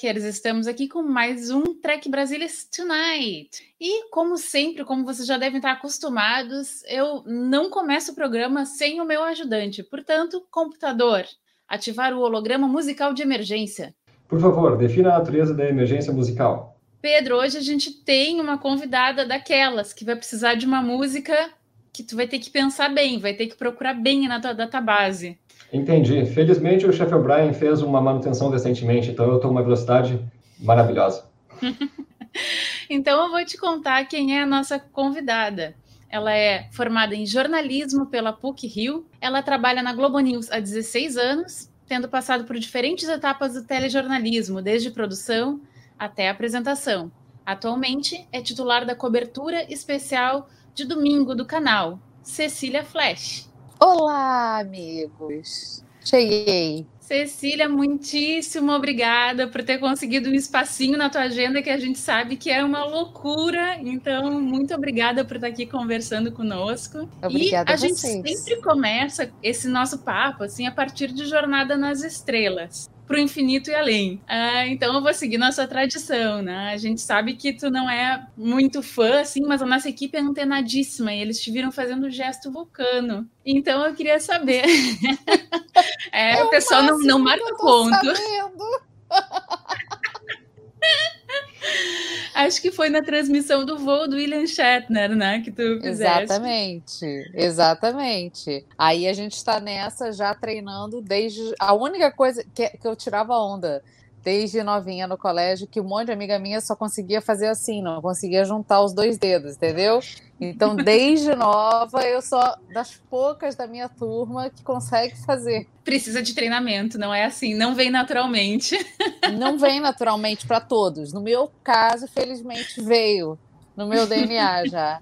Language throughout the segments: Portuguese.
Trekkers! Estamos aqui com mais um Trek Brasilis Tonight. E, como sempre, como vocês já devem estar acostumados, eu não começo o programa sem o meu ajudante. Portanto, computador, ativar o holograma musical de emergência. Por favor, defina a natureza da emergência musical. Pedro, hoje a gente tem uma convidada daquelas que vai precisar de uma música que tu vai ter que pensar bem, vai ter que procurar bem na tua database. Entendi. Felizmente o chefe O'Brien fez uma manutenção recentemente, então eu estou uma velocidade maravilhosa. então eu vou te contar quem é a nossa convidada. Ela é formada em jornalismo pela PUC Rio. Ela trabalha na Globo News há 16 anos, tendo passado por diferentes etapas do telejornalismo, desde produção até apresentação. Atualmente é titular da cobertura especial de domingo do canal, Cecília Flash. Olá, amigos! Cheguei. Cecília, muitíssimo obrigada por ter conseguido um espacinho na tua agenda que a gente sabe que é uma loucura. Então, muito obrigada por estar aqui conversando conosco. Obrigada e a, a gente sempre começa esse nosso papo assim a partir de Jornada nas Estrelas para o infinito e além. Ah, então eu vou seguir nossa tradição, né? A gente sabe que tu não é muito fã, assim, mas a nossa equipe é antenadíssima e eles te viram fazendo o gesto vulcano. Então eu queria saber. é, é, o pessoal não, não marca ponto. Acho que foi na transmissão do voo do William Shatner, né? Que tu fizeste. Exatamente, exatamente. Aí a gente está nessa já treinando desde. A única coisa que, que eu tirava onda desde novinha no colégio que um monte de amiga minha só conseguia fazer assim, não conseguia juntar os dois dedos, entendeu? Então, desde nova, eu sou das poucas da minha turma que consegue fazer. Precisa de treinamento, não é assim, não vem naturalmente. Não vem naturalmente para todos. No meu caso, felizmente veio no meu DNA já.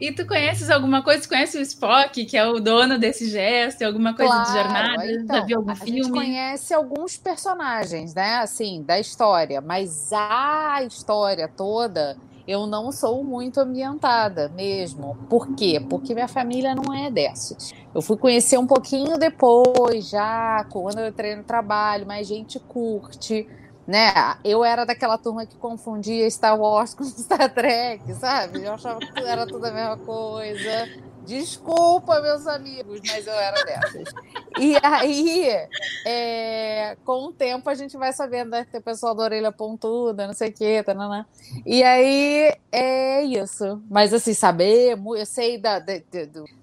E tu conheces alguma coisa? Tu conhece o Spock, que é o dono desse gesto, alguma coisa claro, de jornada? Então, Já viu algum a filme? Gente conhece alguns personagens, né? Assim, da história, mas a história toda eu não sou muito ambientada mesmo. Por quê? Porque minha família não é dessas. Eu fui conhecer um pouquinho depois, já, quando eu entrei no trabalho, mas gente curte né? Eu era daquela turma que confundia Star Wars com Star Trek, sabe? Eu achava que era tudo a mesma coisa. Desculpa, meus amigos, mas eu era dessas. E aí, é, com o tempo, a gente vai sabendo, né? Tem pessoal da orelha pontuda, não sei o quê, né? E aí, é isso. Mas, assim, saber, eu sei da, da,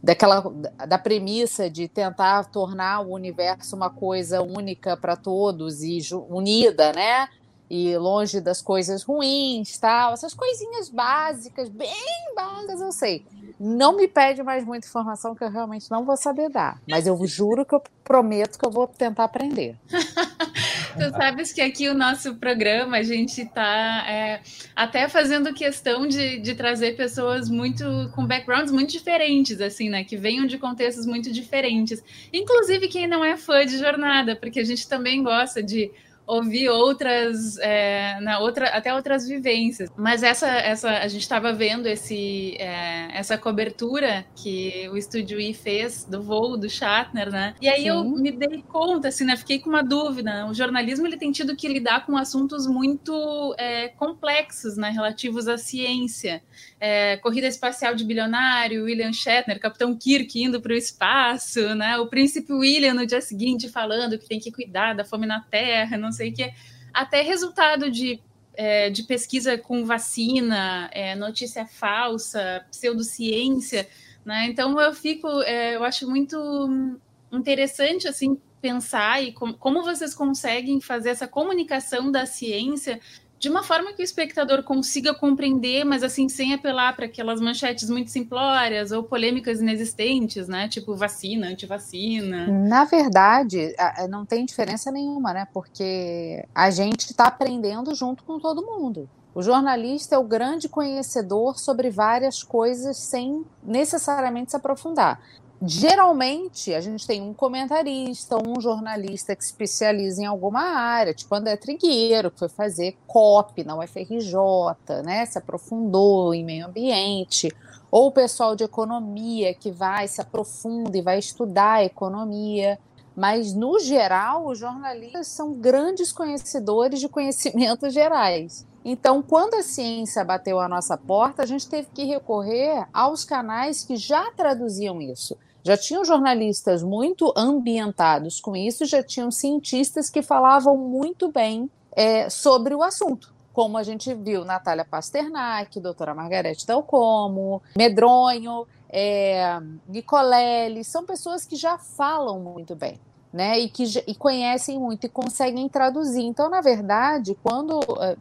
daquela, da premissa de tentar tornar o universo uma coisa única para todos e unida, né? E longe das coisas ruins, tal, essas coisinhas básicas, bem básicas, eu sei. Não me pede mais muita informação que eu realmente não vou saber dar, mas eu juro que eu prometo que eu vou tentar aprender. tu sabes que aqui o nosso programa a gente está é, até fazendo questão de, de trazer pessoas muito com backgrounds muito diferentes, assim, né? Que venham de contextos muito diferentes. Inclusive quem não é fã de jornada, porque a gente também gosta de ouvir outras, é, na outra, até outras vivências. Mas essa, essa a gente estava vendo esse, é, essa cobertura que o Estúdio I fez do voo do Shatner, né? E aí Sim. eu me dei conta, assim, né? Fiquei com uma dúvida. O jornalismo ele tem tido que lidar com assuntos muito é, complexos, né? Relativos à ciência. É, corrida espacial de bilionário, William Shatner, Capitão Kirk indo para o espaço, né? O príncipe William no dia seguinte falando que tem que cuidar da fome na Terra, não sei o que. Até resultado de, é, de pesquisa com vacina, é, notícia falsa, pseudociência, né? Então eu fico, é, eu acho muito interessante assim pensar e com, como vocês conseguem fazer essa comunicação da ciência de uma forma que o espectador consiga compreender, mas assim, sem apelar para aquelas manchetes muito simplórias ou polêmicas inexistentes, né? Tipo vacina, antivacina. Na verdade, não tem diferença nenhuma, né? Porque a gente está aprendendo junto com todo mundo. O jornalista é o grande conhecedor sobre várias coisas sem necessariamente se aprofundar. Geralmente, a gente tem um comentarista, um jornalista que se especializa em alguma área, tipo André Trigueiro, que foi fazer COP na UFRJ, né, se aprofundou em meio ambiente, ou o pessoal de economia que vai, se aprofunda e vai estudar economia. Mas, no geral, os jornalistas são grandes conhecedores de conhecimentos gerais. Então, quando a ciência bateu a nossa porta, a gente teve que recorrer aos canais que já traduziam isso. Já tinham jornalistas muito ambientados com isso, já tinham cientistas que falavam muito bem é, sobre o assunto. Como a gente viu Natália Pasternak, doutora Margarete Dalcomo, Medronho, é, Nicolelli, são pessoas que já falam muito bem. Né, e que e conhecem muito e conseguem traduzir. Então, na verdade, quando é,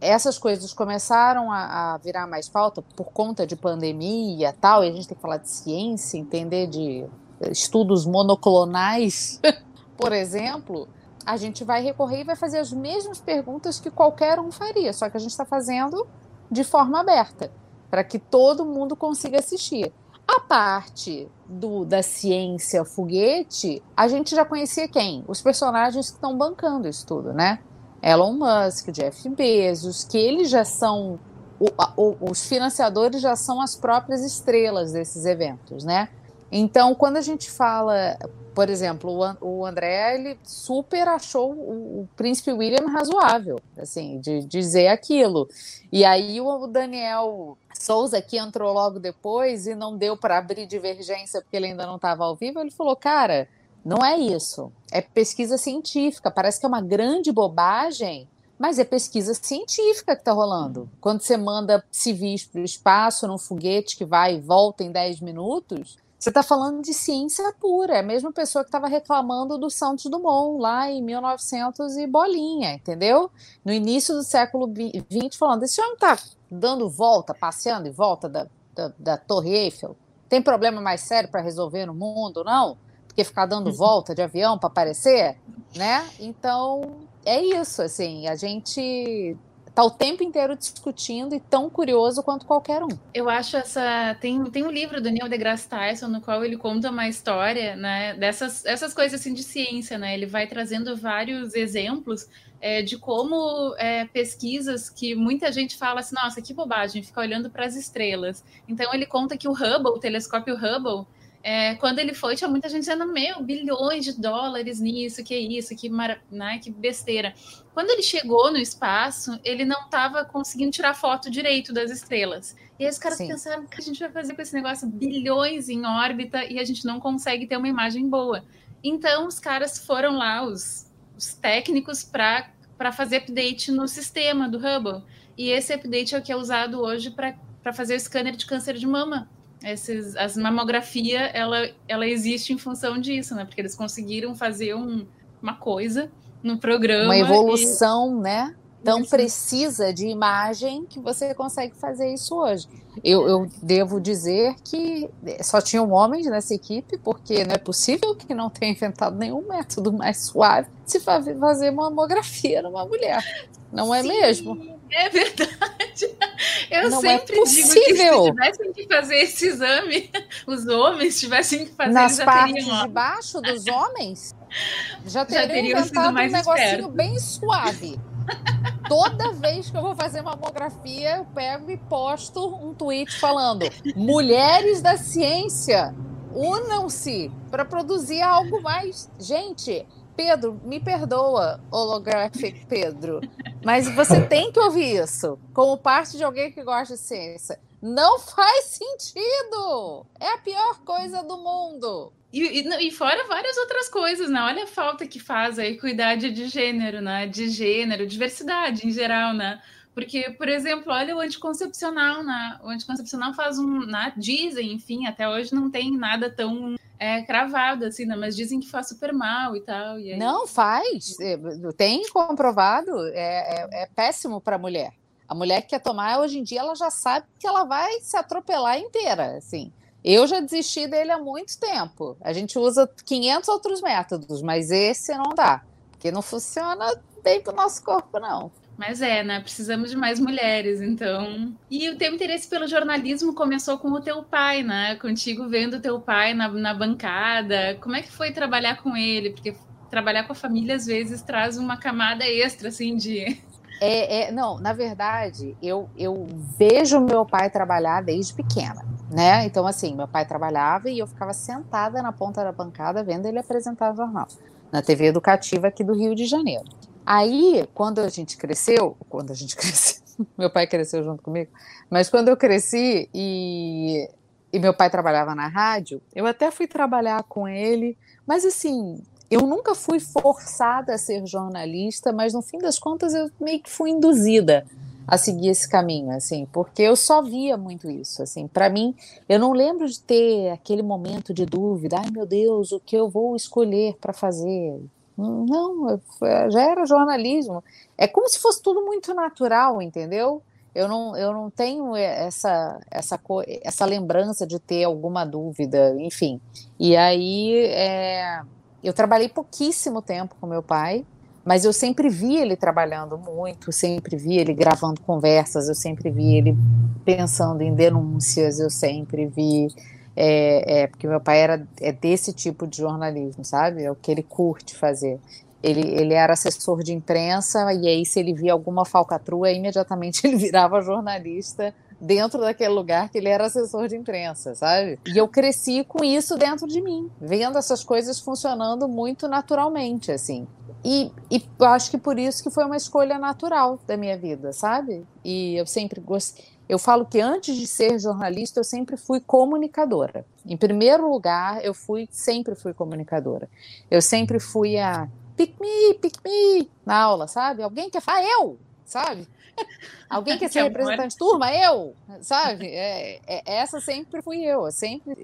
essas coisas começaram a, a, virar mais pauta por conta de pandemia tal, e a gente tem que falar de ciência, entender de estudos monoclonais, por exemplo, a gente vai recorrer e vai fazer as mesmas perguntas que qualquer um faria, só que a gente está fazendo de forma aberta, para que todo mundo consiga assistir. A parte do, da ciência foguete, a gente já conhecia quem? Os personagens que estão bancando isso tudo, né? Elon Musk, Jeff Bezos, que eles já são o, o, os financiadores já são as próprias estrelas desses eventos, né? Então, quando a gente fala, por exemplo, o, o André ele super achou o, o, príncipe William razoável, assim, de, de dizer aquilo. E aí o Daniel Souza, que entrou logo depois e não deu para abrir divergência porque ele ainda não estava ao vivo, ele falou, cara, não é isso. É pesquisa científica. Parece que é uma grande bobagem, mas é pesquisa científica que está rolando. Quando você manda civis para o espaço num foguete que vai e volta em 10 minutos, você está falando de ciência pura. É a mesma pessoa que estava reclamando do Santos Dumont lá em 1900 e bolinha, entendeu? No início do século XX, falando: esse homem está dando volta, passeando em volta da, da, da Torre Eiffel. Tem problema mais sério para resolver no mundo, não? Porque ficar dando volta de avião para aparecer, né? Então, é isso, assim, a gente tá o tempo inteiro discutindo e tão curioso quanto qualquer um. Eu acho essa tem tem um livro do Neil deGrasse Tyson no qual ele conta uma história, né, dessas essas coisas assim de ciência, né? Ele vai trazendo vários exemplos é, de como é, pesquisas que muita gente fala assim, nossa, que bobagem, ficar olhando para as estrelas. Então ele conta que o Hubble, o telescópio Hubble, é, quando ele foi, tinha muita gente dizendo, meu, bilhões de dólares nisso, que isso, que, mara... né, que besteira. Quando ele chegou no espaço, ele não estava conseguindo tirar foto direito das estrelas. E aí os caras Sim. pensaram, o que a gente vai fazer com esse negócio? Bilhões em órbita e a gente não consegue ter uma imagem boa. Então, os caras foram lá, os, os técnicos, para fazer update no sistema do Hubble. E esse update é o que é usado hoje para fazer o scanner de câncer de mama esses, as mamografia ela, ela existe em função disso, né? Porque eles conseguiram fazer um, uma coisa no programa. Uma evolução, e... né? Tão isso. precisa de imagem que você consegue fazer isso hoje. Eu, eu, devo dizer que só tinham homens nessa equipe, porque não é possível que não tenha inventado nenhum método mais suave de se fazer mamografia numa mulher. Não é Sim. mesmo? É verdade. Eu não é sempre é digo que se tivessem que fazer esse exame, os homens tivessem que fazer Nas partes teriam, de baixo dos homens, já teriam, já teriam inventado um negocinho esperto. bem suave. Toda vez que eu vou fazer mamografia, eu pego e posto um tweet falando: mulheres da ciência, unam-se para produzir algo mais. Gente, Pedro, me perdoa, holographic Pedro, mas você tem que ouvir isso como parte de alguém que gosta de ciência. Não faz sentido! É a pior coisa do mundo. E, e, e, fora várias outras coisas, né? Olha a falta que faz a equidade de gênero, né? De gênero, diversidade em geral, né? Porque, por exemplo, olha o anticoncepcional, né? O anticoncepcional faz um. Né? Dizem, enfim, até hoje não tem nada tão é, cravado, assim, né? Mas dizem que faz super mal e tal. E aí... Não, faz. É, tem comprovado. É, é, é péssimo para a mulher. A mulher que quer tomar, hoje em dia, ela já sabe que ela vai se atropelar inteira, assim. Eu já desisti dele há muito tempo. A gente usa 500 outros métodos, mas esse não dá. Porque não funciona bem para o nosso corpo, não. Mas é, né? Precisamos de mais mulheres, então. E o teu interesse pelo jornalismo começou com o teu pai, né? Contigo vendo o teu pai na, na bancada. Como é que foi trabalhar com ele? Porque trabalhar com a família às vezes traz uma camada extra, assim, de. É, é, não, na verdade, eu, eu vejo meu pai trabalhar desde pequena, né? Então, assim, meu pai trabalhava e eu ficava sentada na ponta da bancada vendo ele apresentar o jornal na TV educativa aqui do Rio de Janeiro. Aí, quando a gente cresceu, quando a gente cresceu, meu pai cresceu junto comigo, mas quando eu cresci e, e meu pai trabalhava na rádio, eu até fui trabalhar com ele, mas assim, eu nunca fui forçada a ser jornalista, mas no fim das contas eu meio que fui induzida a seguir esse caminho, assim, porque eu só via muito isso, assim, para mim, eu não lembro de ter aquele momento de dúvida, ai meu Deus, o que eu vou escolher para fazer? Não, já era jornalismo. É como se fosse tudo muito natural, entendeu? Eu não, eu não tenho essa, essa, essa lembrança de ter alguma dúvida, enfim. E aí, é, eu trabalhei pouquíssimo tempo com meu pai, mas eu sempre vi ele trabalhando muito, sempre vi ele gravando conversas, eu sempre vi ele pensando em denúncias, eu sempre vi. É, é, porque meu pai era é desse tipo de jornalismo, sabe? É o que ele curte fazer. Ele, ele era assessor de imprensa, e aí, se ele via alguma falcatrua, imediatamente ele virava jornalista dentro daquele lugar que ele era assessor de imprensa, sabe? E eu cresci com isso dentro de mim, vendo essas coisas funcionando muito naturalmente, assim. E, e acho que por isso que foi uma escolha natural da minha vida, sabe? E eu sempre gostei. Eu falo que antes de ser jornalista, eu sempre fui comunicadora. Em primeiro lugar, eu fui, sempre fui comunicadora. Eu sempre fui a pick me, pick me na aula, sabe? Alguém quer falar, eu, sabe? Alguém quer ser representante de turma? Eu, sabe? É, é, essa sempre fui eu, eu sempre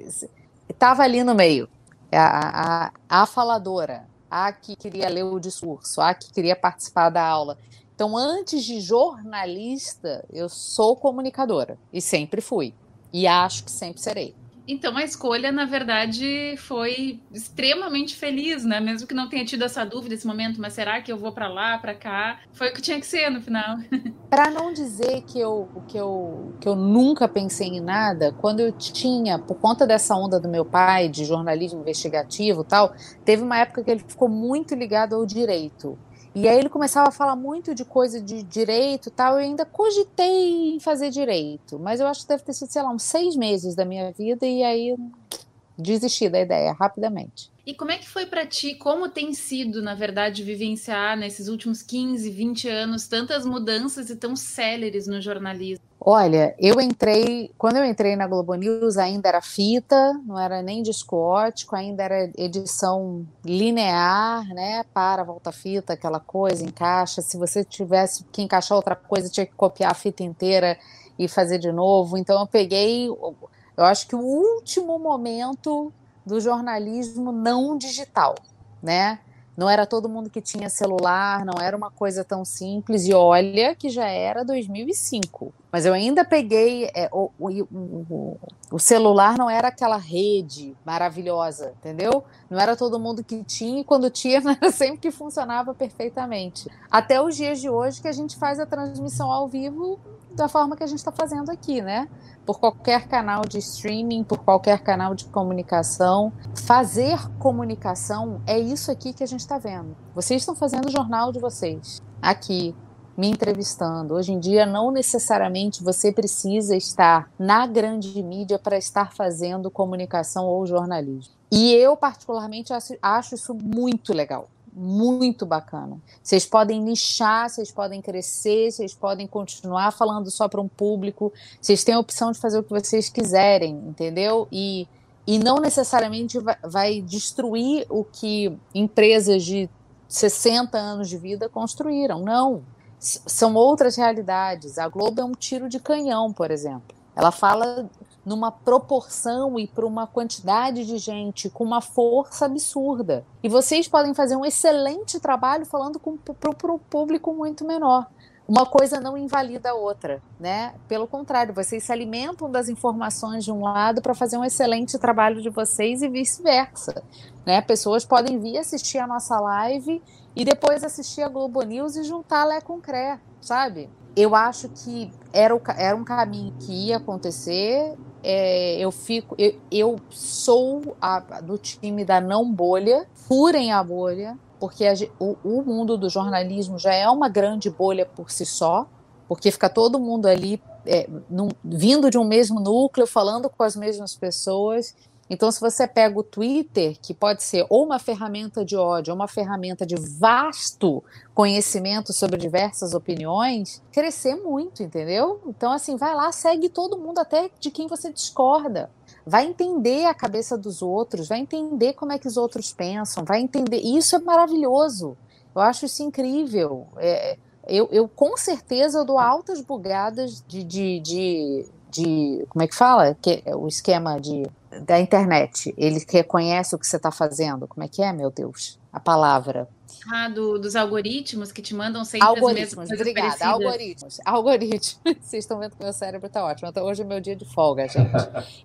estava ali no meio. A, a, a faladora, a que queria ler o discurso, a que queria participar da aula. Então, antes de jornalista, eu sou comunicadora e sempre fui. E acho que sempre serei. Então a escolha, na verdade, foi extremamente feliz, né? Mesmo que não tenha tido essa dúvida esse momento, mas será que eu vou para lá, para cá? Foi o que tinha que ser no final. para não dizer que eu, que eu que eu nunca pensei em nada, quando eu tinha, por conta dessa onda do meu pai de jornalismo investigativo, tal, teve uma época que ele ficou muito ligado ao direito. E aí ele começava a falar muito de coisa de direito tal. Eu ainda cogitei em fazer direito, mas eu acho que deve ter sido, sei lá, uns seis meses da minha vida e aí desisti da ideia rapidamente. E como é que foi para ti? Como tem sido, na verdade, vivenciar nesses últimos 15, 20 anos tantas mudanças e tão céleres no jornalismo? Olha, eu entrei, quando eu entrei na Globo News ainda era fita, não era nem disco ótico, ainda era edição linear, né, para volta-fita, aquela coisa, encaixa, se você tivesse que encaixar outra coisa, tinha que copiar a fita inteira e fazer de novo, então eu peguei, eu acho que o último momento do jornalismo não digital, né? Não era todo mundo que tinha celular, não era uma coisa tão simples. E olha que já era 2005. Mas eu ainda peguei. É, o, o, o, celular não era aquela rede maravilhosa, entendeu? Não era todo mundo que tinha, e quando tinha, não era sempre que funcionava perfeitamente. Até os dias de hoje que a gente faz a transmissão ao vivo da forma que a gente está fazendo aqui, né? por qualquer canal de streaming, por qualquer canal de comunicação. Fazer comunicação é isso aqui que a gente está vendo. Vocês estão fazendo o jornal de vocês, aqui, me entrevistando. Hoje em dia, não necessariamente você precisa estar na grande mídia para estar fazendo comunicação ou jornalismo. E eu, particularmente, acho, isso muito legal muito bacana. Vocês podem nichar, vocês podem crescer, vocês podem continuar falando só para um público, vocês têm a opção de fazer o que vocês quiserem, entendeu? E, e não necessariamente vai, vai destruir o que empresas de 60 anos de vida construíram. Não. S são outras realidades. A Globo é um tiro de canhão, por exemplo. Ela fala numa proporção e para uma quantidade de gente com uma força absurda. E vocês podem fazer um excelente trabalho falando para um público muito menor. Uma coisa não invalida a outra, né? Pelo contrário, vocês se alimentam das informações de um lado para fazer um excelente trabalho de vocês e vice-versa, né? Pessoas podem vir assistir a nossa live e depois assistir a Globo News e juntar Lé com Cré, sabe? Eu acho que era, o, era um caminho que ia acontecer. É, eu fico, eu, eu sou a, do time da não bolha, furem a bolha, porque a, o, o mundo do jornalismo já é uma grande bolha por si só, porque fica todo mundo ali é, num, vindo de um mesmo núcleo, falando com as mesmas pessoas, então, se você pega o Twitter, que pode ser ou uma ferramenta de ódio, ou uma ferramenta de vasto conhecimento sobre diversas opiniões, crescer muito, entendeu? Então, assim, vai lá, segue todo mundo, até de quem você discorda. Vai entender a cabeça dos outros, vai entender como é que os outros pensam, vai entender. E isso é maravilhoso. Eu acho isso incrível. É, eu, eu, com certeza, eu dou altas bugadas de, de, de, de como é que fala? Que, o esquema de da internet, ele reconhece o que você está fazendo. Como é que é, meu Deus? A palavra. Ah, do, dos algoritmos que te mandam sempre algoritmos, as mesmas obrigada, algoritmos. Algoritmos. Vocês estão vendo que meu cérebro está ótimo. Então, hoje é meu dia de folga, gente.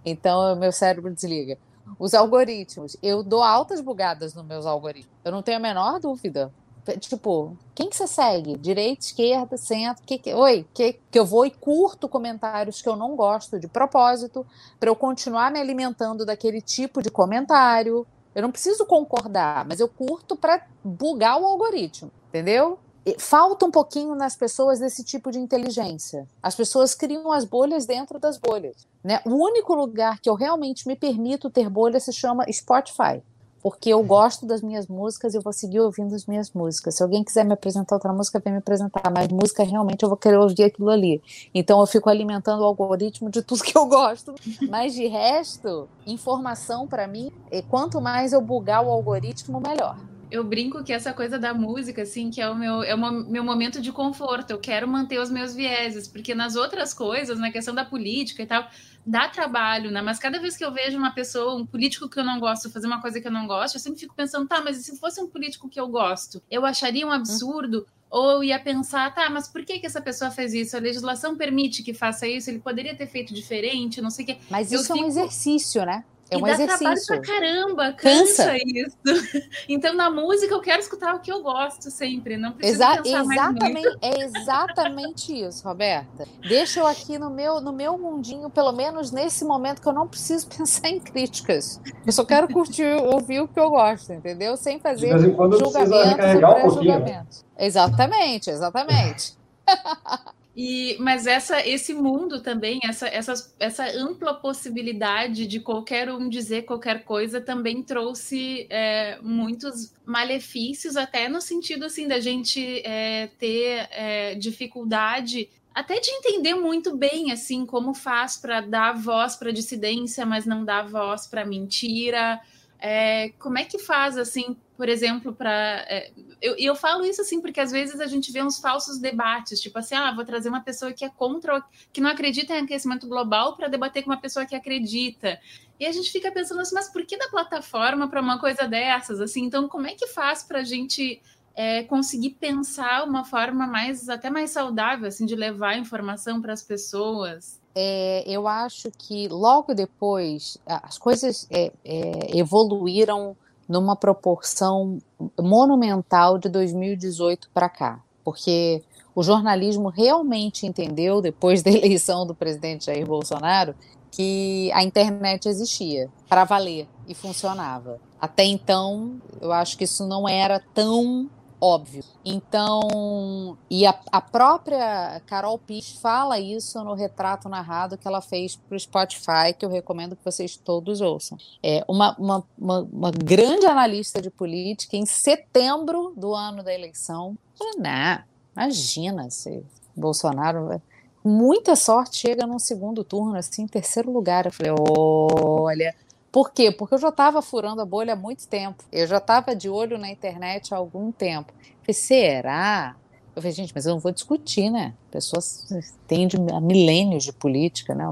Então, meu cérebro desliga. Os algoritmos. Eu dou altas bugadas nos meus algoritmos. Eu não tenho a menor dúvida. Tipo, quem que você segue? Direita, esquerda, centro? Que, que, oi, que, que eu vou e curto comentários que eu não gosto de propósito, para eu continuar me alimentando daquele tipo de comentário. Eu não preciso concordar, mas eu curto para bugar o algoritmo, entendeu? falta um pouquinho nas pessoas desse tipo de inteligência. As pessoas criam as bolhas dentro das bolhas. Né? O único lugar que eu realmente me permito ter bolha se chama Spotify porque eu gosto das minhas músicas e eu vou seguir ouvindo as minhas músicas. Se alguém quiser me apresentar outra música, vem me apresentar, mas música realmente eu vou querer ouvir aquilo ali. Então eu fico alimentando o algoritmo de tudo que eu gosto, mas de resto, informação para mim, e quanto mais eu bugar o algoritmo, melhor eu brinco que essa coisa da música, assim, que é o meu, é o meu momento de conforto. Eu quero manter os meus vieses, porque nas outras coisas, na questão da política e tal, dá trabalho, né? Mas cada vez que eu vejo uma pessoa, um político que eu não gosto, fazer uma coisa que eu não gosto, eu sempre fico pensando, tá, mas e se fosse um político que eu gosto? Eu acharia um absurdo. Ou eu ia pensar, tá, mas por que, que essa pessoa fez isso? A legislação permite que faça isso, ele poderia ter feito diferente, não sei o quê. Mas isso eu é um exercício, né? É e um dá exercício. trabalho pra caramba, cansa, cansa, isso. Então, na música, eu quero escutar o que eu gosto sempre, não preciso Exa pensar exatamente, É exatamente isso, Roberta. Deixa eu aqui no meu, no meu mundinho, pelo menos nesse momento que eu não preciso pensar em críticas. Eu só quero curtir, ouvir o que eu gosto, entendeu? Sem fazer julgamentos e pré-julgamentos. Um exatamente, exatamente. E, mas essa, esse mundo também, essa, essa, essa ampla possibilidade de qualquer um dizer qualquer coisa também trouxe é, muitos malefícios, até no sentido assim da gente é, ter é, dificuldade até de entender muito bem assim como faz para dar voz para dissidência, mas não dar voz para mentira. É, como é que faz assim, por exemplo, para é, eu, eu falo isso assim porque às vezes a gente vê uns falsos debates, tipo assim, ah, vou trazer uma pessoa que é contra, que não acredita em aquecimento global para debater com uma pessoa que acredita. E a gente fica pensando assim, mas por que da plataforma para uma coisa dessas? Assim, então como é que faz para a gente é, conseguir pensar uma forma mais até mais saudável assim de levar informação para as pessoas? É, eu acho que logo depois as coisas é, é evoluíram numa proporção monumental de 2018 para cá, porque o jornalismo realmente entendeu, depois da eleição do presidente Jair Bolsonaro, que a internet existia para valer e funcionava. Até então, eu acho que isso não era tão óbvio. Então, e a, a própria Carol Piz fala isso no retrato narrado que ela fez para o Spotify, que eu recomendo que vocês todos ouçam. É uma, uma, uma, uma grande analista de política, em setembro do ano da eleição, nah, imagina se Bolsonaro muita sorte chega num segundo turno, assim, em terceiro lugar. Eu falei, olha, por quê? Porque eu já estava furando a bolha há muito tempo. Eu já estava de olho na internet há algum tempo. Eu falei, será? Eu falei, gente, mas eu não vou discutir, né? Pessoas têm de, milênios de política, né?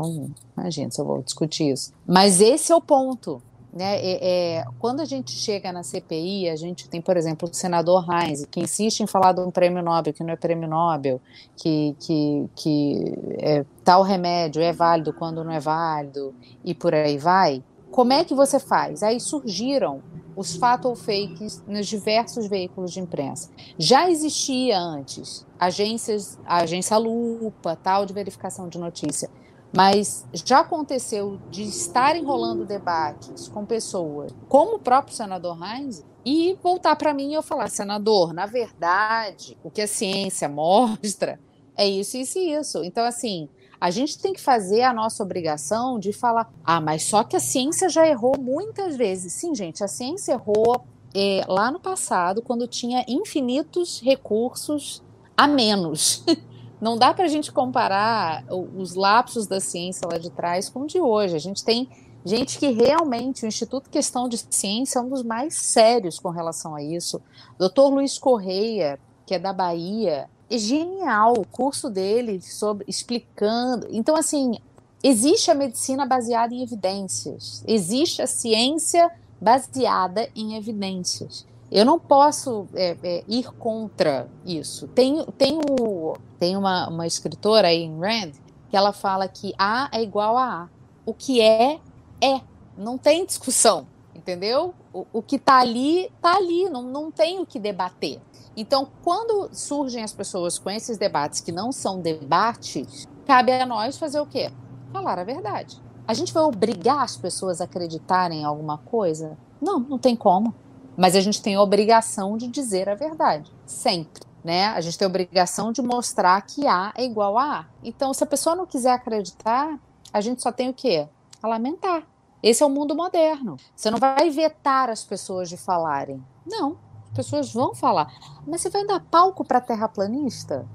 Imagina se eu vou discutir isso. Mas esse é o ponto. Né? É, é, quando a gente chega na CPI, a gente tem, por exemplo, o senador Heinz, que insiste em falar de um prêmio Nobel que não é prêmio Nobel, que, que, que é, tal remédio é válido quando não é válido, e por aí vai como é que você faz? Aí surgiram os fatos ou fakes nos diversos veículos de imprensa. Já existia antes agências, a agência Lupa, tal de verificação de notícia, mas já aconteceu de estar enrolando debates com pessoas, como o próprio senador Heinz, e voltar para mim e eu falar, senador, na verdade, o que a ciência mostra é isso, isso e isso. Então, assim, a gente tem que fazer a nossa obrigação de falar, ah, mas só que a ciência já errou muitas vezes. Sim, gente, a ciência errou é, lá no passado, quando tinha infinitos recursos a menos. Não dá para a gente comparar os lapsos da ciência lá de trás com o de hoje. A gente tem gente que realmente, o Instituto Questão de Ciência é um dos mais sérios com relação a isso. Doutor Luiz Correia, que é da Bahia, genial o curso dele sobre explicando. Então, assim, existe a medicina baseada em evidências, existe a ciência baseada em evidências. Eu não posso é, é, ir contra isso. Tem, tem, o, tem uma, uma escritora aí em Rand que ela fala que A é igual a A. O que é, é. Não tem discussão, entendeu? O, o que está ali, está ali. Não, não tem o que debater. Então, quando surgem as pessoas com esses debates que não são debates, cabe a nós fazer o quê? Falar a verdade. A gente vai obrigar as pessoas a acreditarem em alguma coisa? Não, não tem como. Mas a gente tem a obrigação de dizer a verdade, sempre. Né? A gente tem a obrigação de mostrar que A é igual a A. Então, se a pessoa não quiser acreditar, a gente só tem o quê? A lamentar. Esse é o mundo moderno. Você não vai vetar as pessoas de falarem. Não, pessoas vão falar. Mas você vai dar palco para terraplanista?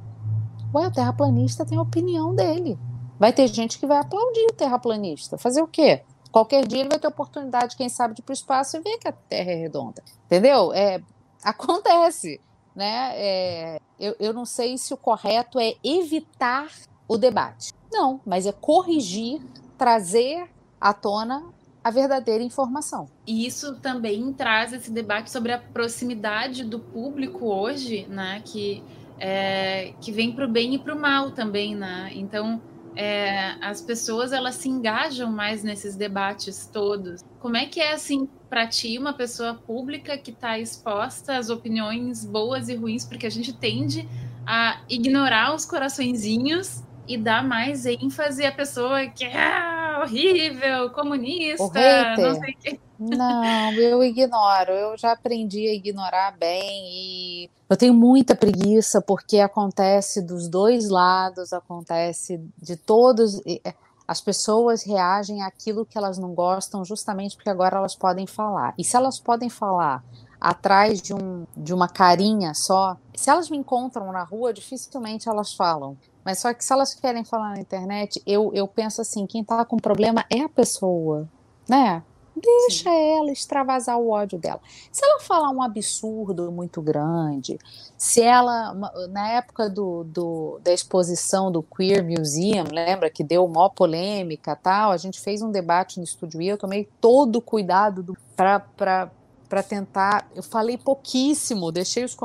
Ué, o terraplanista tem a opinião dele. Vai ter gente que vai aplaudir o terraplanista. Fazer o quê? Qualquer dia ele vai ter oportunidade, quem sabe, de ir para o espaço e ver que a Terra é redonda. Entendeu? É, acontece. Né? É, eu, eu não sei se o correto é evitar o debate. Não, mas é corrigir, trazer à tona a verdadeira informação. E isso também traz esse debate sobre a proximidade do público hoje, né? Que, é, que vem para o bem e para o mal também, né? Então, é, as pessoas elas se engajam mais nesses debates todos. Como é que é assim para ti uma pessoa pública que está exposta às opiniões boas e ruins, porque a gente tende a ignorar os coraçõezinhos e dar mais ênfase à pessoa que é horrível, comunista, não sei o quê. Não, eu ignoro. Eu já aprendi a ignorar bem e eu tenho muita preguiça porque acontece dos dois lados, acontece de todos. É, as pessoas reagem àquilo que elas não gostam justamente porque agora elas podem falar. E se elas podem falar atrás de, um, de uma carinha só, se elas me encontram na rua, dificilmente elas falam. Mas só que se elas querem falar na internet, eu, eu penso assim, quem tá com problema é a pessoa, né? Deixa Sim. ela extravasar o ódio dela. Se ela falar um absurdo muito grande, se ela, na época do, do, da exposição do Queer Museum, lembra que deu maior polêmica tal, a gente fez um debate no estúdio e eu tomei todo o cuidado para tentar. Eu falei pouquíssimo, deixei os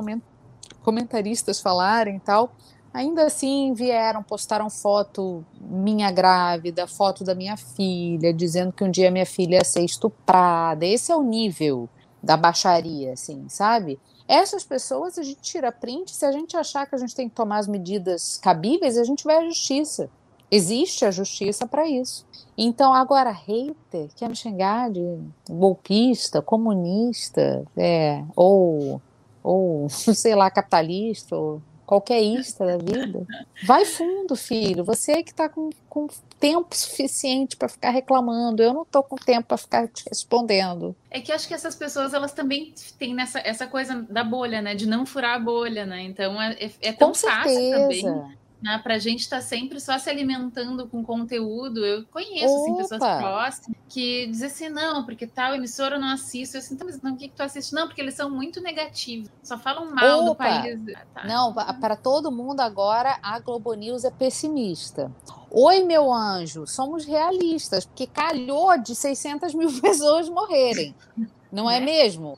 comentaristas falarem tal, Ainda assim, vieram, postaram foto minha grávida, foto da minha filha, dizendo que um dia minha filha ia ser estuprada. Esse é o nível da baixaria, assim, sabe? Essas pessoas a gente tira print, se a gente achar que a gente tem que tomar as medidas cabíveis, a gente vai à justiça. Existe a justiça para isso. Então, agora, hater, quer me xingar de golpista, comunista, é, ou, ou, sei lá, capitalista, ou qualquer ista da vida. Vai fundo, filho. Você que está com, com tempo suficiente para ficar reclamando. Eu não estou com tempo para ficar te respondendo. É que acho que essas pessoas elas também têm nessa, essa coisa da bolha, né? De não furar a bolha, né? Então é, é, é tão com fácil certeza. também né, para a gente estar tá sempre só se alimentando com conteúdo. Eu conheço assim, pessoas próximas que dizem assim, não, porque tal emissora eu não assisto. Eu assim, então, mas não, o que, que tu assiste? Não, porque eles são muito negativos, só falam mal Opa. do país. Ah, tá. Não, para todo mundo agora a Globo News é pessimista. Oi, meu anjo, somos realistas, porque calhou de 600 mil pessoas morrerem. Não é, é mesmo?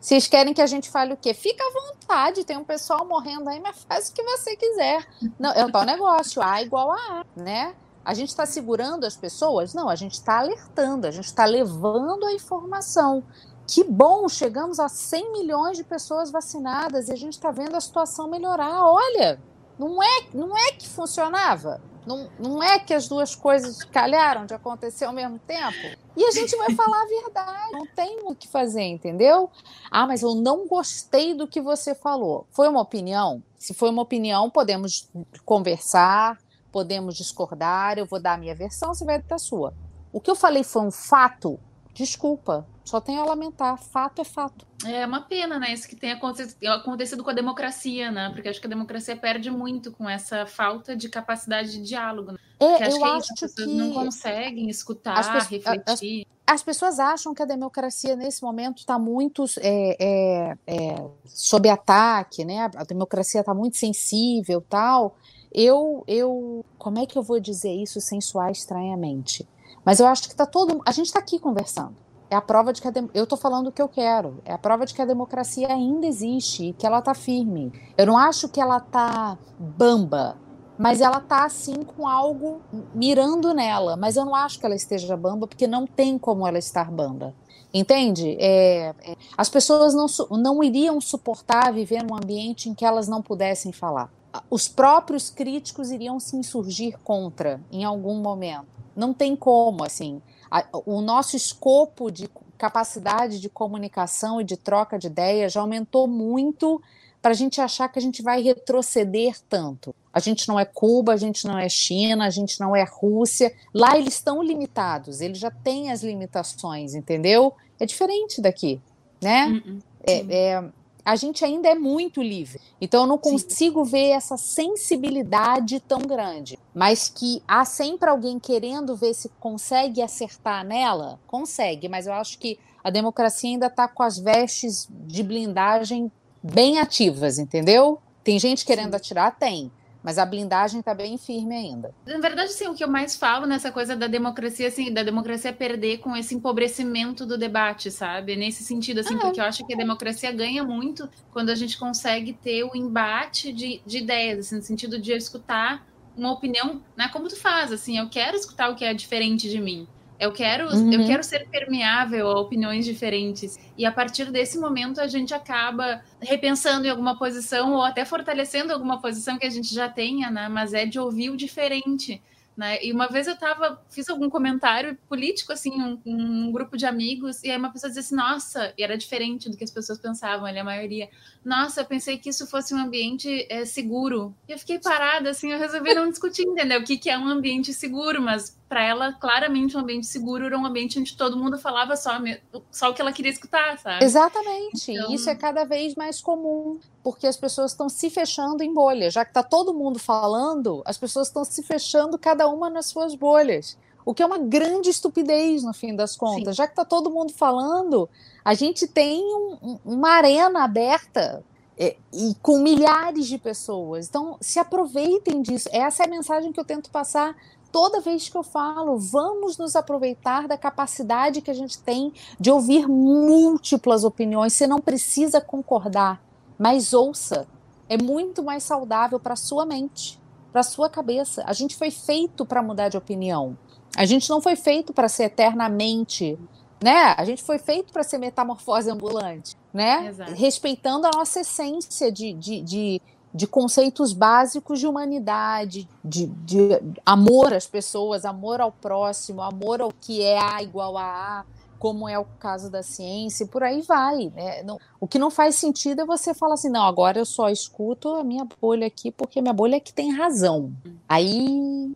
Vocês querem que a gente fale o quê? Fica à vontade, tem um pessoal morrendo aí, mas faz o que você quiser. Não, é o tal negócio, A igual a A, né? A gente está segurando as pessoas? Não, a gente está alertando, a gente está levando a informação. Que bom, chegamos a 100 milhões de pessoas vacinadas e a gente está vendo a situação melhorar. Olha, não é, não é que funcionava? Não, não é que as duas coisas calharam de acontecer ao mesmo tempo? E a gente vai falar a verdade, não tem o que fazer, entendeu? Ah, mas eu não gostei do que você falou. Foi uma opinião? Se foi uma opinião, podemos conversar, podemos discordar, eu vou dar a minha versão, você vai dar a sua. O que eu falei foi um fato, desculpa, só tenho a lamentar. Fato é fato. É uma pena, né? Isso que tem acontecido com a democracia, né? Porque acho que a democracia perde muito com essa falta de capacidade de diálogo. Né? É, acho eu que, é acho isso, as pessoas que não conseguem escutar, as refletir. as pessoas acham que a democracia nesse momento está muito é, é, é, sob ataque, né? A democracia está muito sensível, tal. Eu, eu, como é que eu vou dizer isso sem soar estranhamente? Mas eu acho que tá todo, a gente está aqui conversando. É a prova de que a eu estou falando o que eu quero. É a prova de que a democracia ainda existe e que ela está firme. Eu não acho que ela está bamba, mas ela tá assim com algo mirando nela. Mas eu não acho que ela esteja bamba, porque não tem como ela estar bamba. Entende? É, é, as pessoas não, não iriam suportar viver num ambiente em que elas não pudessem falar. Os próprios críticos iriam se insurgir contra em algum momento. Não tem como, assim. A- o nosso escopo de capacidade de comunicação e de troca de ideias já aumentou muito para a gente achar que a gente vai retroceder tanto. A gente não é Cuba, a gente não é China, a gente não é Rússia. Lá eles estão limitados, eles já têm as limitações, entendeu? É diferente daqui, né? Uhum. É- é, a gente ainda é muito livre. Então eu não Sim. consigo ver essa sensibilidade tão grande. Mas que há sempre alguém querendo ver se consegue acertar nela, consegue, mas eu acho que a democracia ainda está com as vestes de blindagem bem ativas, entendeu? Tem gente querendo Sim. atirar? Tem. Mas a blindagem está bem firme ainda. Na verdade, sim, o que eu mais falo nessa coisa da democracia, assim, da democracia perder com esse empobrecimento do debate, sabe? Nesse sentido, assim, Ah, porque eu acho que a democracia ganha muito quando a gente consegue ter o embate de, de ideias, assim, no sentido de eu escutar uma opinião, né? Como tu faz, assim, eu quero escutar o que é diferente de mim. Eu quero, Uhum. eu quero ser permeável a opiniões diferentes. E a partir desse momento a gente acaba repensando em alguma posição ou até fortalecendo alguma posição que a gente já tenha, né? Mas é de ouvir o diferente. Né? E uma vez eu tava, fiz algum comentário político, assim, um, um grupo de amigos, e aí uma pessoa disse assim, nossa, e era diferente do que as pessoas pensavam, ali a maioria. Nossa, eu pensei que isso fosse um ambiente é, seguro. E eu fiquei parada, assim, eu resolvi não discutir, entendeu? O que, que é um ambiente seguro, mas para ela, claramente, um ambiente seguro era um ambiente onde todo mundo falava só, só o que ela queria escutar, sabe? Exatamente. Então- Isso é cada vez mais comum, porque as pessoas estão se fechando em bolhas. Já que está todo mundo falando, as pessoas estão se fechando cada uma nas suas bolhas. O que é uma grande estupidez, no fim das contas. Já que está todo mundo falando, a gente tem um- uma arena aberta é, e com milhares de pessoas. Então, se aproveitem disso. Essa é a mensagem que eu tento passar toda vez que eu falo. Vamos nos aproveitar da capacidade que a gente tem de ouvir múltiplas opiniões. Você não precisa concordar, mas ouça. É muito mais saudável para sua mente, para sua cabeça. A gente foi feito para mudar de opinião. A gente não foi feito para ser eternamente, né? A gente foi feito para ser metamorfose ambulante, né? Exato. Respeitando a nossa essência de, de, de, de conceitos básicos de humanidade, de, de amor às pessoas, amor ao próximo, amor ao que é A igual a A, como é o caso da ciência, e por aí vai. Né? Não- o que não faz sentido é você falar assim, não, agora eu só escuto a minha bolha aqui, porque minha bolha é que tem razão. Aí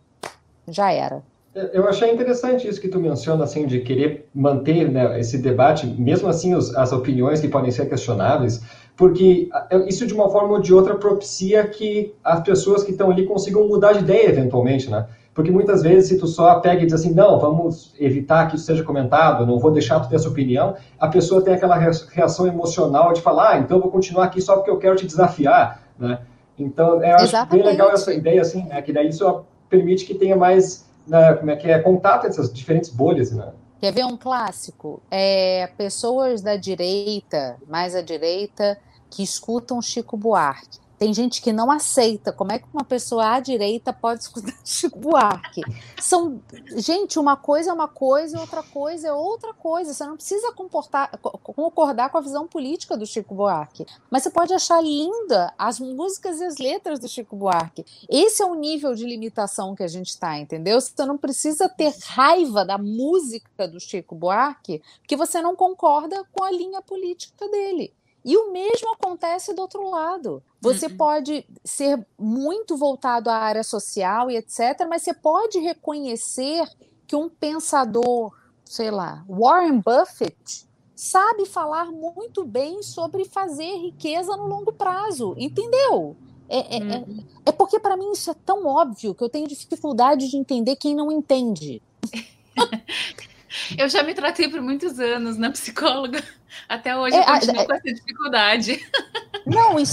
já era. Eu achei interessante isso que tu menciona, assim, de querer manter né, esse debate, mesmo assim os- as opiniões que podem ser questionáveis, porque ah, isso de uma forma ou de outra propicia que as pessoas que estão ali consigam mudar de ideia eventualmente, né? Porque muitas vezes, se tu só pega e diz assim, não, vamos evitar que isso seja comentado, não vou deixar tu ter essa opinião, a pessoa tem aquela rea- reação emocional de falar, ah, então eu vou continuar aqui só porque eu quero te desafiar, né? Então, eu acho bem Exatamente. legal essa ideia, assim, né? Que daí isso permite que tenha mais né, como é que é, contato entre essas diferentes bolhas, né? Quer ver um clássico? É pessoas da direita, mais à direita, que escutam Chico Buarque. Tem gente que não aceita. Como é que uma pessoa à direita pode escutar Chico Buarque? São, gente, uma coisa é uma coisa, outra coisa é outra coisa. Você não precisa concordar com a visão política do Chico Buarque, mas você pode achar linda as músicas e as letras do Chico Buarque. Esse é o nível de limitação que a gente está, entendeu? Você não precisa ter raiva da música do Chico Buarque, porque você não concorda com a linha política dele. E o mesmo acontece do outro lado. Você uhum. pode ser muito voltado à área social e etc., mas você pode reconhecer que um pensador, sei lá, Warren Buffett, sabe falar muito bem sobre fazer riqueza no longo prazo, entendeu? É, é, é uhum. é, é porque para mim isso é tão óbvio que eu tenho dificuldade de entender quem não entende. Eu já me tratei por muitos anos na psicóloga. Até hoje é, eu continuo é, com essa dificuldade. Não, é,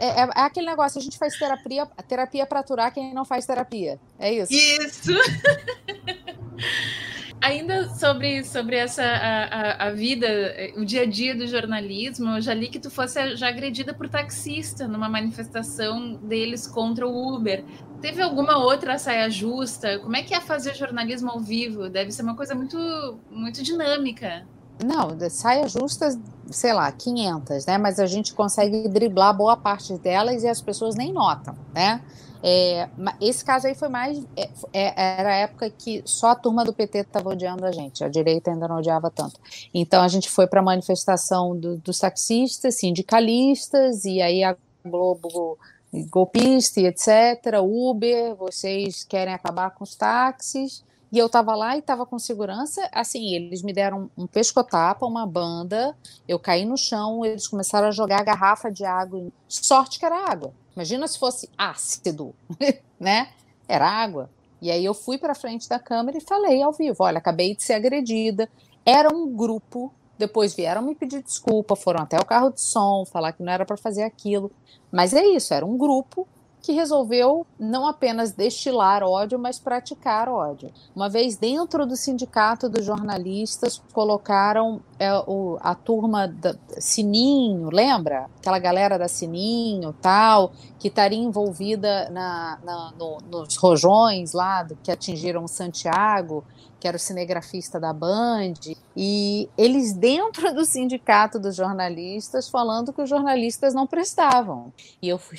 é, é, aquele negócio, a gente faz terapia, terapia para aturar quem não faz terapia. É isso. Isso! Ainda sobre, sobre essa a, a, vida, o dia a dia do jornalismo, eu já li que tu fosse já agredida por taxista numa manifestação deles contra o Uber. Teve alguma outra saia justa? Como é que é fazer jornalismo ao vivo? Deve ser uma coisa muito, muito dinâmica. Não, saia justas, sei lá, 500, né? Mas a gente consegue driblar boa parte delas e as pessoas nem notam, né? É, esse caso aí foi mais. É, é, era a época que só a turma do PT estava odiando a gente, a direita ainda não odiava tanto. Então a gente foi para a manifestação do, dos taxistas, sindicalistas, e aí a Globo golpista e etc. Uber, vocês querem acabar com os táxis. E eu estava lá e estava com segurança. Assim, eles me deram um pescotapa, uma banda. Eu caí no chão, eles começaram a jogar garrafa de água. Sorte que era água. Imagina se fosse ácido, né? Era água. E aí eu fui para frente da câmera e falei ao vivo: olha, acabei de ser agredida. Era um grupo. Depois vieram me pedir desculpa, foram até o carro de som, falar que não era para fazer aquilo. Mas é isso, era um grupo que resolveu não apenas destilar ódio, mas praticar ódio. Uma vez dentro do sindicato dos jornalistas, colocaram é, o, a turma da Sininho, lembra? Aquela galera da Sininho tal, que estaria envolvida na, na no, nos rojões lá do, que atingiram Santiago que era o cinegrafista da Band, e eles dentro do sindicato dos jornalistas falando que os jornalistas não prestavam. E eu fui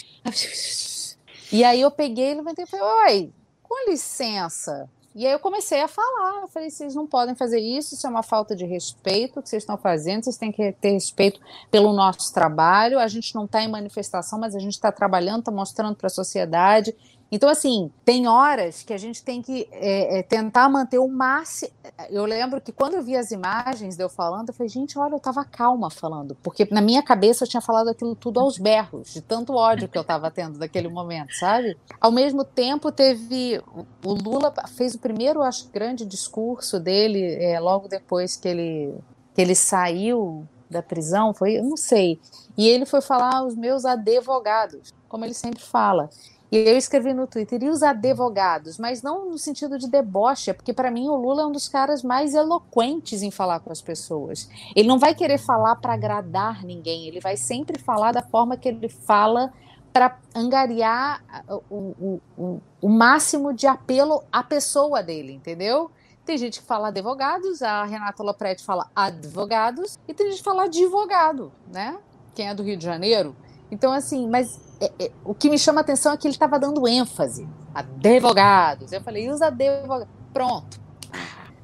e aí eu peguei, levantei e falei, oi, com licença. E aí eu comecei a falar, eu falei, vocês não podem fazer isso, isso é uma falta de respeito que vocês estão fazendo, vocês têm que ter respeito pelo nosso trabalho, a gente não está em manifestação, mas a gente está trabalhando, está mostrando para a sociedade, então, assim, tem horas que a gente tem que é, é, tentar manter o máximo. Eu lembro que quando eu vi as imagens de eu falando, eu falei, gente, olha, eu estava calma falando, porque na minha cabeça eu tinha falado aquilo tudo aos berros, de tanto ódio que eu estava tendo naquele momento, sabe? Ao mesmo tempo, teve. O Lula fez o primeiro, acho, grande discurso dele, é, logo depois que ele, que ele saiu da prisão, foi, eu não sei. E ele foi falar aos meus advogados, como ele sempre fala. E eu escrevi no Twitter, e os advogados, mas não no sentido de deboche, porque para mim o Lula é um dos caras mais eloquentes em falar com as pessoas. Ele não vai querer falar para agradar ninguém, ele vai sempre falar da forma que ele fala para angariar o, o, o, o máximo de apelo à pessoa dele, entendeu? Tem gente que fala advogados, a Renata Lopretti fala advogados, e tem gente que fala advogado, né? Quem é do Rio de Janeiro. Então, assim, mas é, é, o que me chama a atenção é que ele estava dando ênfase. Advogados. Eu falei, usa advogados. Pronto.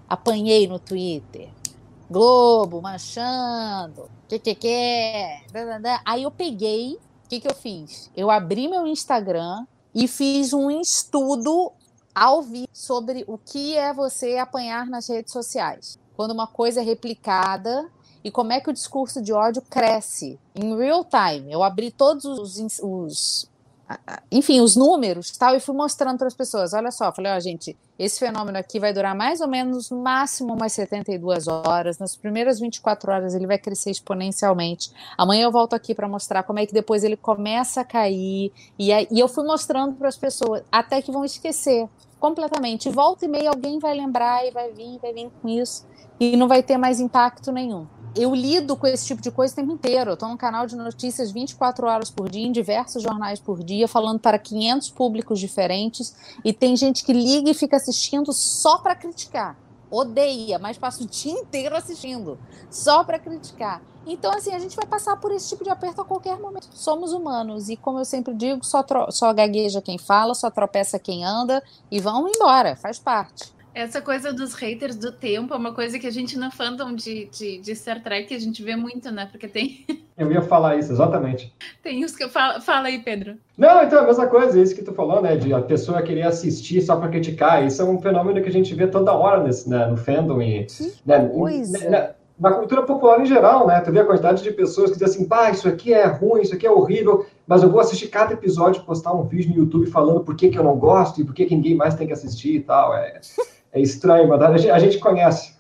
Apanhei no Twitter. Globo, manchando. Que que que é? Aí eu peguei, o que que eu fiz? Eu abri meu Instagram e fiz um estudo ao vivo sobre o que é você apanhar nas redes sociais. Quando uma coisa é replicada e como é que o discurso de ódio cresce em real time. Eu abri todos os, os enfim, os números tal, e fui mostrando para as pessoas. Olha só, falei, ó, gente, esse fenômeno aqui vai durar mais ou menos, máximo, umas 72 horas. Nas primeiras 24 horas ele vai crescer exponencialmente. Amanhã eu volto aqui para mostrar como é que depois ele começa a cair. E, aí, e eu fui mostrando para as pessoas, até que vão esquecer completamente. Volta e meia alguém vai lembrar e vai vir, vai vir com isso, e não vai ter mais impacto nenhum. Eu lido com esse tipo de coisa o tempo inteiro. Eu tô num canal de notícias 24 horas por dia, em diversos jornais por dia, falando para 500 públicos diferentes. E tem gente que liga e fica assistindo só para criticar. Odeia, mas passa o dia inteiro assistindo, só para criticar. Então, assim, a gente vai passar por esse tipo de aperto a qualquer momento. Somos humanos. E, como eu sempre digo, só, só gagueja quem fala, só tropeça quem anda. E vão embora, faz parte. Essa coisa dos haters do tempo é uma coisa que a gente no fandom de, de, de Star Trek a gente vê muito, né? Porque tem. Eu ia falar isso, exatamente. Tem os que eu falo. Fala aí, Pedro. Não, então, a mesma coisa, isso que tu falou, né? De a pessoa querer assistir só para criticar. Isso é um fenômeno que a gente vê toda hora nesse, né, no fandom. E, né, coisa. Na, na, cultura popular em geral, né? Tu vê a quantidade de pessoas que dizem assim, pá, isso aqui é ruim, isso aqui é horrível, mas eu vou assistir cada episódio, postar um vídeo no YouTube falando por que, que eu não gosto e por que, que ninguém mais tem que assistir e tal. É é estranho, mas a gente, a gente conhece.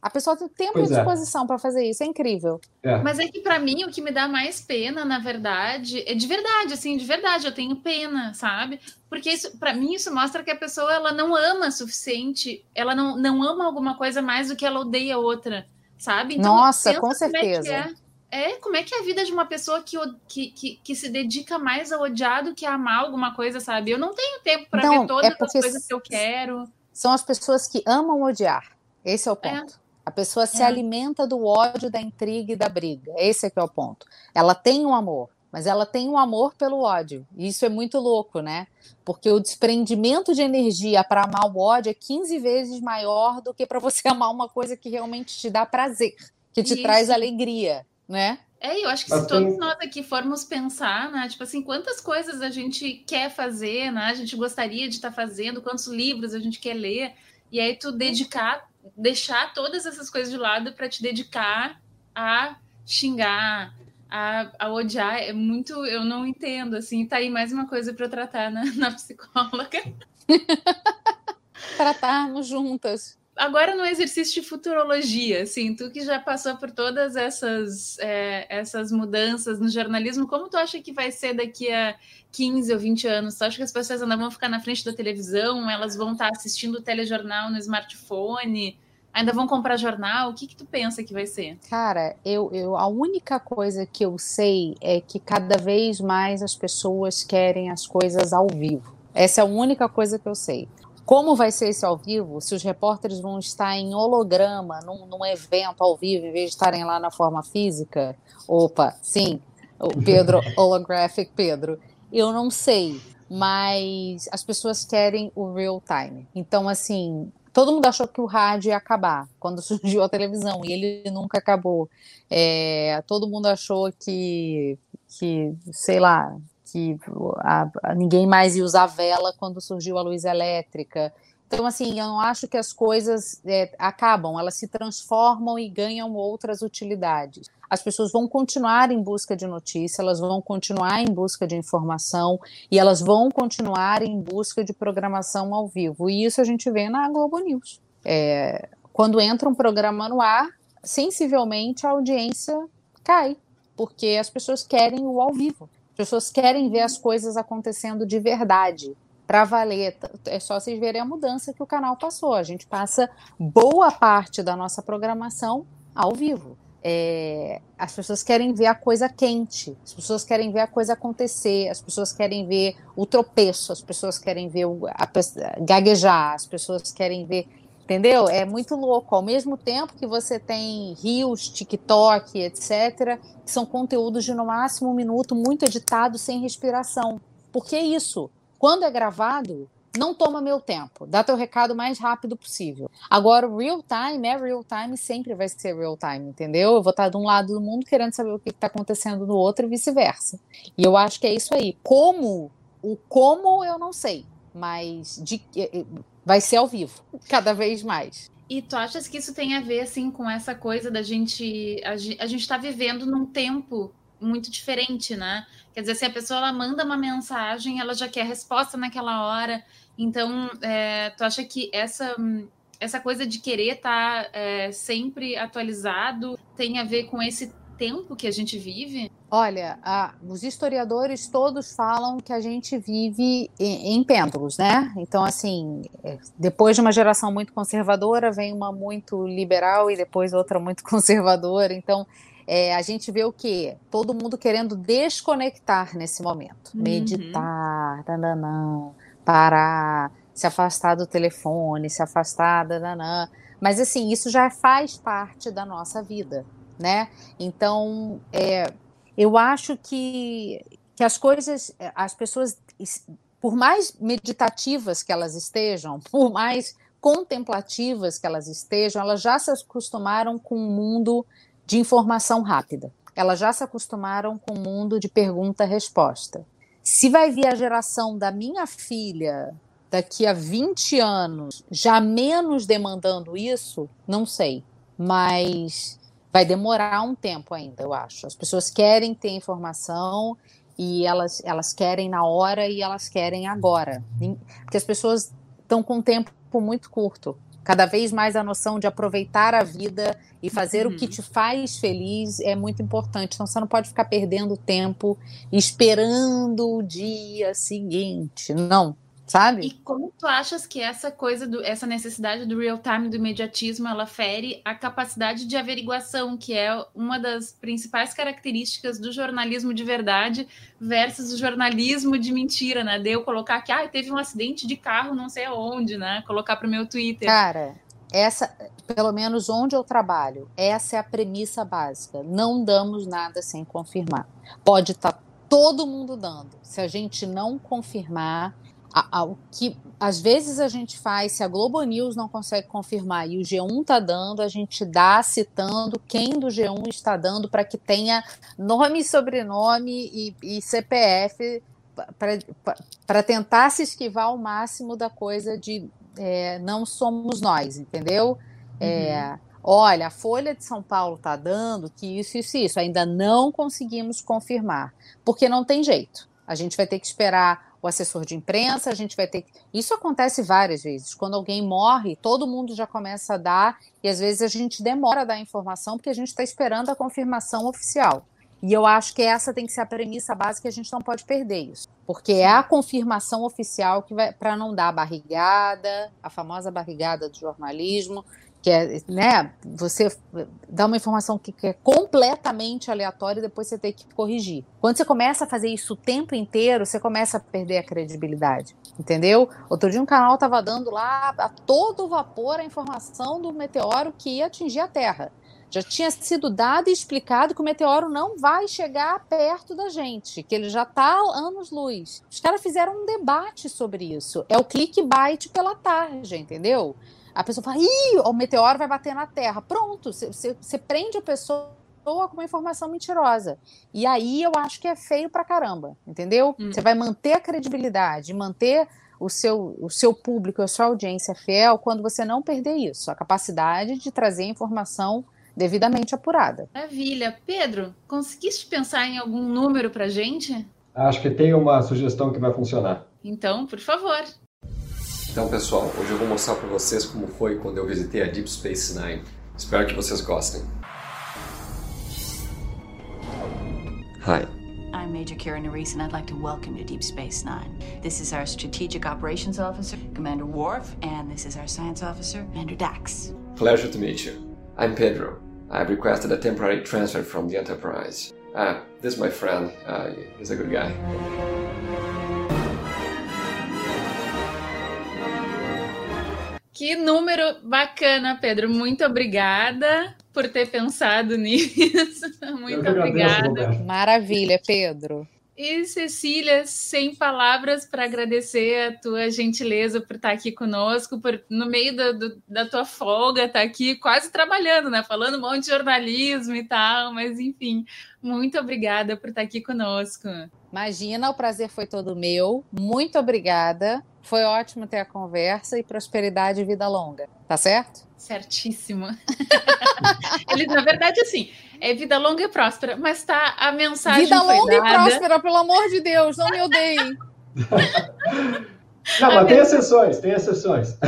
A pessoa tem tempo pois e é. disposição é. para fazer isso, é incrível. É. Mas é que para mim o que me dá mais pena, na verdade, é de verdade, assim, de verdade, eu tenho pena, sabe? Porque isso, para mim isso mostra que a pessoa ela não ama o suficiente, ela não, não ama alguma coisa mais do que ela odeia outra, sabe? Então, Nossa, com certeza. É, é, como é que é a vida de uma pessoa que, que, que, que, se dedica mais a odiar do que a amar alguma coisa, sabe? Eu não tenho tempo para ver todas é as coisas que eu quero são as pessoas que amam odiar. Esse é o é. ponto. É. A pessoa se é. alimenta do ódio, da intriga e da briga. Esse é que é o ponto. Ela tem um amor, mas ela tem um amor pelo ódio. E isso é muito louco, né? Porque o desprendimento de energia para amar o ódio é 15 vezes maior do que para você amar uma coisa que realmente te dá prazer, que te isso. traz alegria, né? É, eu acho que se todos nós aqui formos pensar, né? Tipo assim, quantas coisas a gente quer fazer, né? A gente gostaria de estar tá fazendo, quantos livros a gente quer ler, e aí tu dedicar, deixar todas essas coisas de lado para te dedicar a xingar, a, a, odiar, é muito. Eu não entendo, assim. Tá aí mais uma coisa para eu tratar na, na psicóloga. Tratarmos juntas agora no exercício de futurologia, assim, tu que já passou por todas essas, é, essas mudanças no jornalismo, como tu acha que vai ser daqui a 15 ou 20 anos? Tu acha que as pessoas ainda vão ficar na frente da televisão, elas vão estar assistindo o telejornal no smartphone? Ainda vão comprar jornal? O que, que tu pensa que vai ser? Cara, eu, eu a única coisa que eu sei é que cada vez mais as pessoas querem as coisas ao vivo. Essa é a única coisa que eu sei. Como vai ser esse ao vivo? Se os repórteres vão estar em holograma, num, num evento ao vivo, em vez de estarem lá na forma física? Opa, sim, o Pedro, holographic Pedro. Eu não sei, mas as pessoas querem o real time. Então, assim, todo mundo achou que o rádio ia acabar quando surgiu a televisão e ele nunca acabou. É, todo mundo achou que, que, sei lá, que a, a, ninguém mais ia usar vela quando surgiu a luz elétrica. Então, assim, eu não acho que as coisas é, acabam, elas se transformam e ganham outras utilidades. As pessoas vão continuar em busca de notícia, elas vão continuar em busca de informação e elas vão continuar em busca de programação ao vivo. E isso a gente vê na Globo News. É, quando entra um programa no ar, sensivelmente a audiência cai, porque as pessoas querem o ao vivo pessoas querem ver as coisas acontecendo de verdade, para valer. É só vocês verem a mudança que o canal passou. A gente passa boa parte da nossa programação ao vivo. É, as pessoas querem ver a coisa quente, as pessoas querem ver a coisa acontecer, as pessoas querem ver o tropeço, as pessoas querem ver o, a, gaguejar, as pessoas querem ver Entendeu? É muito louco. Ao mesmo tempo que você tem rios, TikTok, etc., que são conteúdos de no máximo um minuto, muito editados, sem respiração. Por que isso? Quando é gravado, não toma meu tempo. Dá teu recado o mais rápido possível. Agora, o real time é real time sempre vai ser real time, entendeu? Eu vou estar de um lado do mundo querendo saber o que está acontecendo no outro e vice-versa. E eu acho que é isso aí. Como? O como eu não sei. Mas de, vai ser ao vivo, cada vez mais. E tu achas que isso tem a ver, assim, com essa coisa da gente. A, gente está vivendo num tempo muito diferente, né? Quer dizer, se a pessoa ela manda uma mensagem, ela já quer resposta naquela hora. Então, é, tu acha que essa, essa coisa de querer estar tá, é, sempre atualizado tem a ver com esse tempo que a gente vive? Olha, a, os historiadores todos falam que a gente vive em, em pêndulos, né? Então, assim, é, depois de uma geração muito conservadora, vem uma muito liberal e depois outra muito conservadora. Então, é, a gente vê o quê? Todo mundo querendo desconectar nesse momento. Uhum. Meditar, nananã, parar, se afastar do telefone, se afastar, nananã. Mas, assim, isso já faz parte da nossa vida, né? Então, é, eu acho que, que as coisas, as pessoas, por mais meditativas que elas estejam, por mais contemplativas que elas estejam, elas já se acostumaram com um mundo de informação rápida. Elas já se acostumaram com um mundo de pergunta-resposta. Se vai vir a geração da minha filha daqui a 20 anos já menos demandando isso, não sei. Mas vai demorar um tempo ainda, eu acho. As pessoas querem ter informação e elas, elas querem na hora e elas querem agora. Porque as pessoas estão com um tempo muito curto. Cada vez mais a noção de aproveitar a vida e fazer uhum. o que uhum. te faz feliz é muito importante. Então você não pode ficar perdendo tempo esperando o dia seguinte. Não sabe? E como tu achas que essa coisa, do, essa necessidade do real time, do imediatismo, ela fere a capacidade de averiguação, que é uma das principais características do jornalismo de verdade versus o jornalismo de mentira, né? De eu colocar que ah, teve um acidente de carro não sei aonde, né? Colocar para o meu Twitter. Cara, essa, pelo menos onde eu trabalho, essa é a premissa básica. Não damos nada sem confirmar. Pode estar tá todo mundo dando. Se a gente não confirmar, a, a, o que às vezes a gente faz, se a Globo News não consegue confirmar e o G1 está dando, a gente dá citando quem do G1 está dando para que tenha nome, sobrenome e, e CPF para tentar se esquivar ao máximo da coisa de é, não somos nós, entendeu? É, uhum. É, olha, a Folha de São Paulo está dando que isso, isso, isso. Ainda não conseguimos confirmar, porque não tem jeito. A gente vai ter que esperar o assessor de imprensa, a gente vai ter. Isso acontece várias vezes. Quando alguém morre, todo mundo já começa a dar, e às vezes a gente demora a dar a informação porque a gente está esperando a confirmação oficial. E eu acho que essa tem que ser a premissa básica, a gente não pode perder isso. Porque é a confirmação oficial que vai para não dar a barrigada, a famosa barrigada do jornalismo, que é, né, você dá uma informação que, é completamente aleatória e depois você tem que corrigir. Quando você começa a fazer isso o tempo inteiro, você começa a perder a credibilidade, entendeu? Outro dia um canal estava dando lá a todo vapor a informação do meteoro que ia atingir a Terra. Já tinha sido dado e explicado que o meteoro não vai chegar perto da gente, que ele já está anos-luz. Os caras fizeram um debate sobre isso. É o clickbait pela tarde, entendeu? A pessoa fala, ih, o meteoro vai bater na Terra. Pronto, você prende a pessoa com uma informação mentirosa. E aí eu acho que é feio pra caramba, entendeu? Hum. Você hum. vai manter a credibilidade, manter o seu, o seu público, a sua audiência fiel, quando você não perder isso, a capacidade de trazer informação devidamente apurada. Maravilha. Pedro, conseguiste pensar em algum número pra gente? Acho que tem uma sugestão que vai funcionar. Então, por favor. Então, pessoal, hoje eu vou mostrar para vocês como foi quando eu visitei a Deep Space Nine. Espero que vocês gostem. Hi. I'm Major Kira Nerys, and I'd like to welcome you to Deep Space Nine. This is our Strategic Operations Officer, Commander Worf, and this is our Science Officer, Commander Dax. Pleasure to meet you. I'm Pedro. I've requested a temporary transfer from the Enterprise. Ah, this is my friend. Uh, he's a good guy. Que número bacana, Pedro. Muito obrigada por ter pensado nisso. Muito obrigada. Maravilha, Pedro. E Cecília, sem palavras para agradecer a tua gentileza por estar aqui conosco, por no meio do, do, da tua folga, estar aqui quase trabalhando, né? Falando um monte de jornalismo e tal, mas enfim, muito obrigada por estar aqui conosco. Imagina, o prazer foi todo meu. Muito obrigada. Foi ótimo ter a conversa e prosperidade e vida longa. Tá certo? Certíssimo. Ele, na verdade, assim, é vida longa e próspera, mas tá a mensagem. Vida longa e próspera, pelo amor de Deus, não me odeiem. Não, mas tem exceções, tem exceções.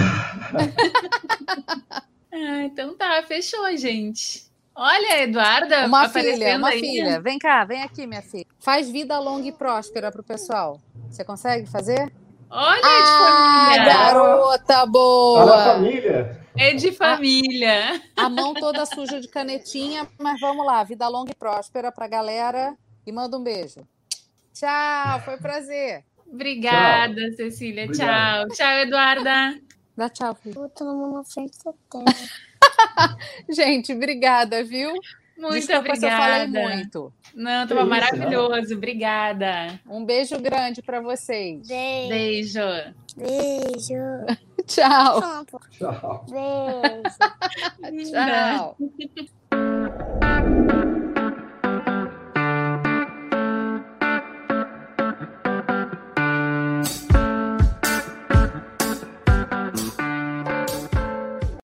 ah, então tá, fechou, gente. Olha, Eduarda, uma filha, uma aí. filha. Vem cá, vem aqui, minha filha. Faz vida longa e próspera pro pessoal. Você consegue fazer? Olha, ah, de família. garota boa. Olha a família. É de família. A, a mão toda suja de canetinha, mas vamos lá. Vida longa e próspera pra galera. E manda um beijo. Tchau, foi um prazer. Obrigada, tchau. Cecília. Obrigado. Tchau. Tchau, Eduarda. Dá tchau, filho. na frente Gente, obrigada, viu? Muito Desculpa obrigada. se eu falei muito. Não, estava maravilhoso. Obrigada. Um beijo grande para vocês. Beijo. Beijo. Tchau. Tchau. Beijo. Tchau.